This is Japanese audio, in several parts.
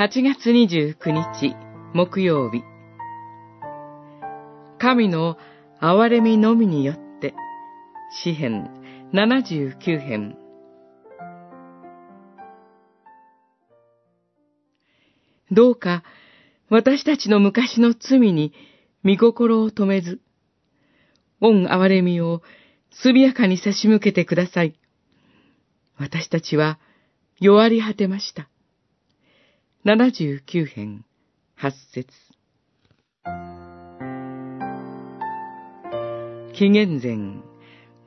8月29日木曜日神の憐れみのみによって詩編79編どうか私たちの昔の罪に見心を止めず、恩憐れみを速やかに差し向けてください。私たちは弱り果てました。79編8節紀元前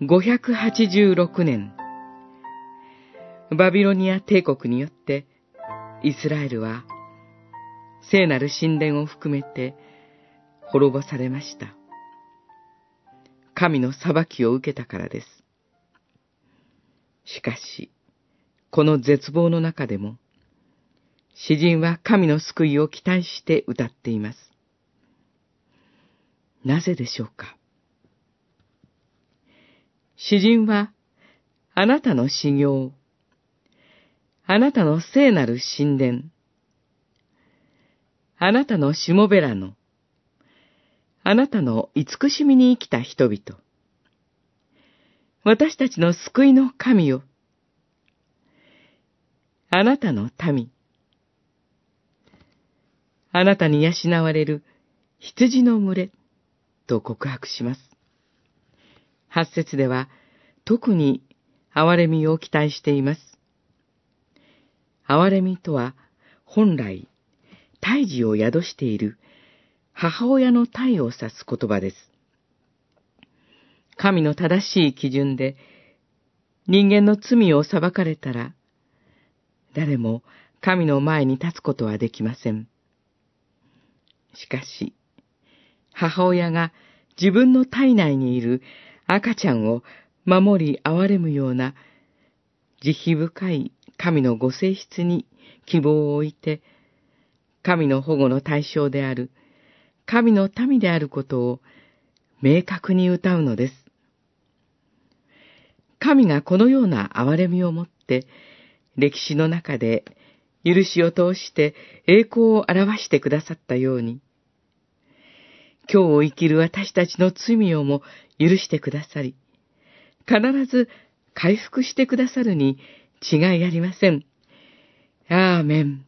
586年、バビロニア帝国によってイスラエルは聖なる神殿を含めて滅ぼされました。神の裁きを受けたからです。しかし、この絶望の中でも、詩人は神の救いを期待して歌っています。なぜでしょうか？詩人は、あなたの修行、あなたの聖なる神殿、あなたのしもべらの、あなたの慈しみに生きた人々、私たちの救いの神よ、あなたの民、あなたに養われる羊の群れ、と告白します。八節では、特に憐れみを期待しています。憐れみとは、本来、胎児を宿している母親の体を指す言葉です。神の正しい基準で人間の罪を裁かれたら、誰も神の前に立つことはできません。しかし、母親が自分の体内にいる赤ちゃんを守り憐れむような慈悲深い神のご性質に希望を置いて、神の保護の対象である、神の民であることを明確に歌うのです。神がこのような憐れみをもって、歴史の中で許しを通して栄光を表してくださったように、今日を生きる私たちの罪をも許してくださり、必ず回復してくださるに違いありません。アーメン。